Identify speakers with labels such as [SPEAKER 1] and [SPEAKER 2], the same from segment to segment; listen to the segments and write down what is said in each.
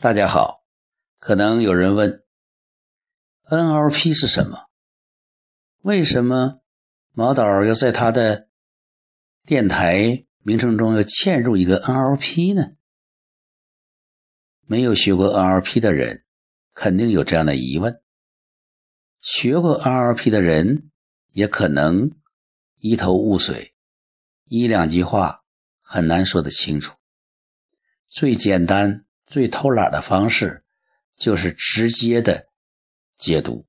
[SPEAKER 1] 大家好，可能有人问，NLP 是什么？为什么毛导要在他的电台名称中要嵌入一个 NLP 呢？没有学过 NLP 的人肯定有这样的疑问，学过 NLP 的人也可能一头雾水，一两句话很难说得清楚。最简单。最偷懒的方式就是直接的解读。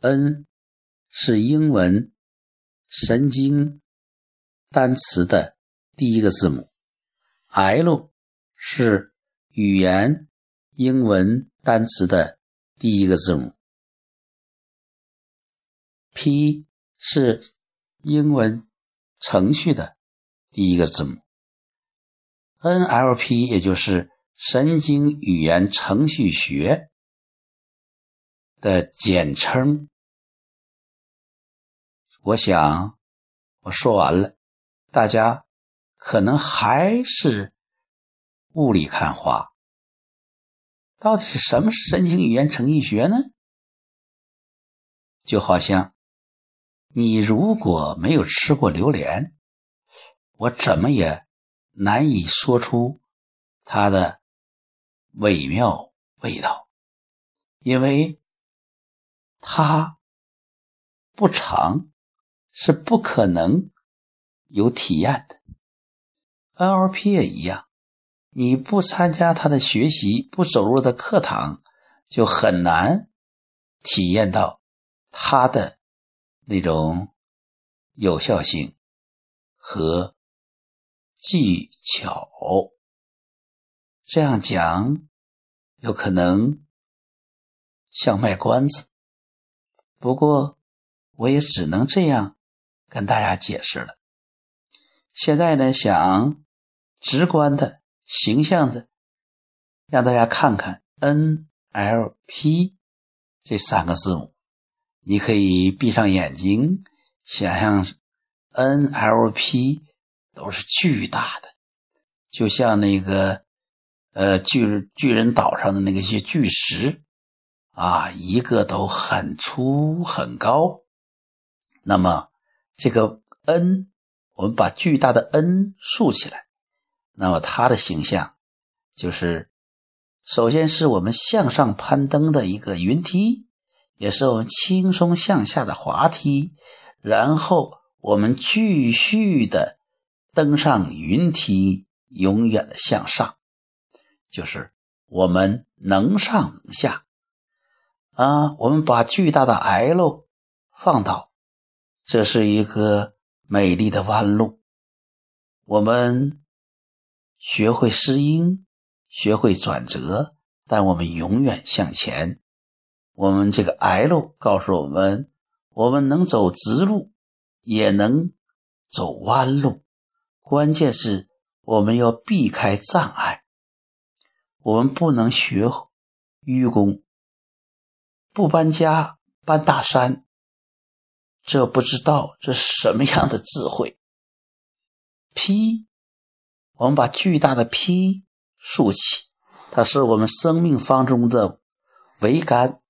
[SPEAKER 1] N 是英文神经单词的第一个字母，L 是语言英文单词的第一个字母，P 是英文程序的第一个字母，NLP 也就是。神经语言程序学的简称，我想我说完了，大家可能还是雾里看花。到底是什么神经语言程序学呢？就好像你如果没有吃过榴莲，我怎么也难以说出它的。微妙味道，因为它不长，是不可能有体验的。NLP 也一样，你不参加他的学习，不走入的课堂，就很难体验到他的那种有效性和技巧。这样讲。有可能像卖关子，不过我也只能这样跟大家解释了。现在呢，想直观的、形象的让大家看看 NLP 这三个字母，你可以闭上眼睛，想象 NLP 都是巨大的，就像那个。呃，巨巨人岛上的那个些巨石啊，一个都很粗很高。那么这个 N，我们把巨大的 N 竖起来，那么它的形象就是，首先是我们向上攀登的一个云梯，也是我们轻松向下的滑梯，然后我们继续的登上云梯，永远的向上。就是我们能上能下啊！我们把巨大的 L 放到，这是一个美丽的弯路。我们学会适应，学会转折，但我们永远向前。我们这个 L 告诉我们，我们能走直路，也能走弯路。关键是我们要避开障碍。我们不能学愚公，不搬家搬大山，这不知道这是什么样的智慧。P，我们把巨大的 P 竖起，它是我们生命方中的桅杆。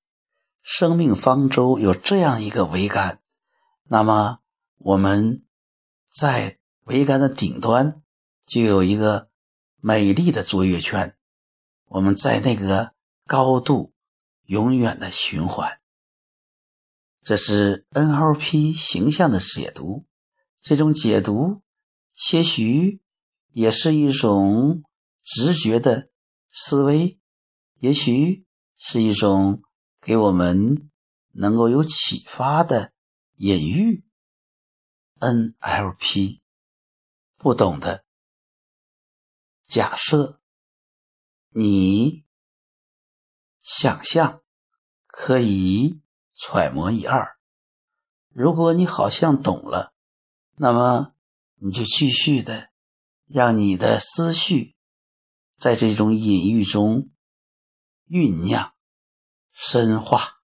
[SPEAKER 1] 生命方舟有这样一个桅杆，那么我们在桅杆的顶端就有一个美丽的卓越圈。我们在那个高度永远的循环，这是 NLP 形象的解读。这种解读些许也是一种直觉的思维，也许是一种给我们能够有启发的隐喻。NLP 不懂的假设。你想象可以揣摩一二，如果你好像懂了，那么你就继续的让你的思绪在这种隐喻中酝酿、深化。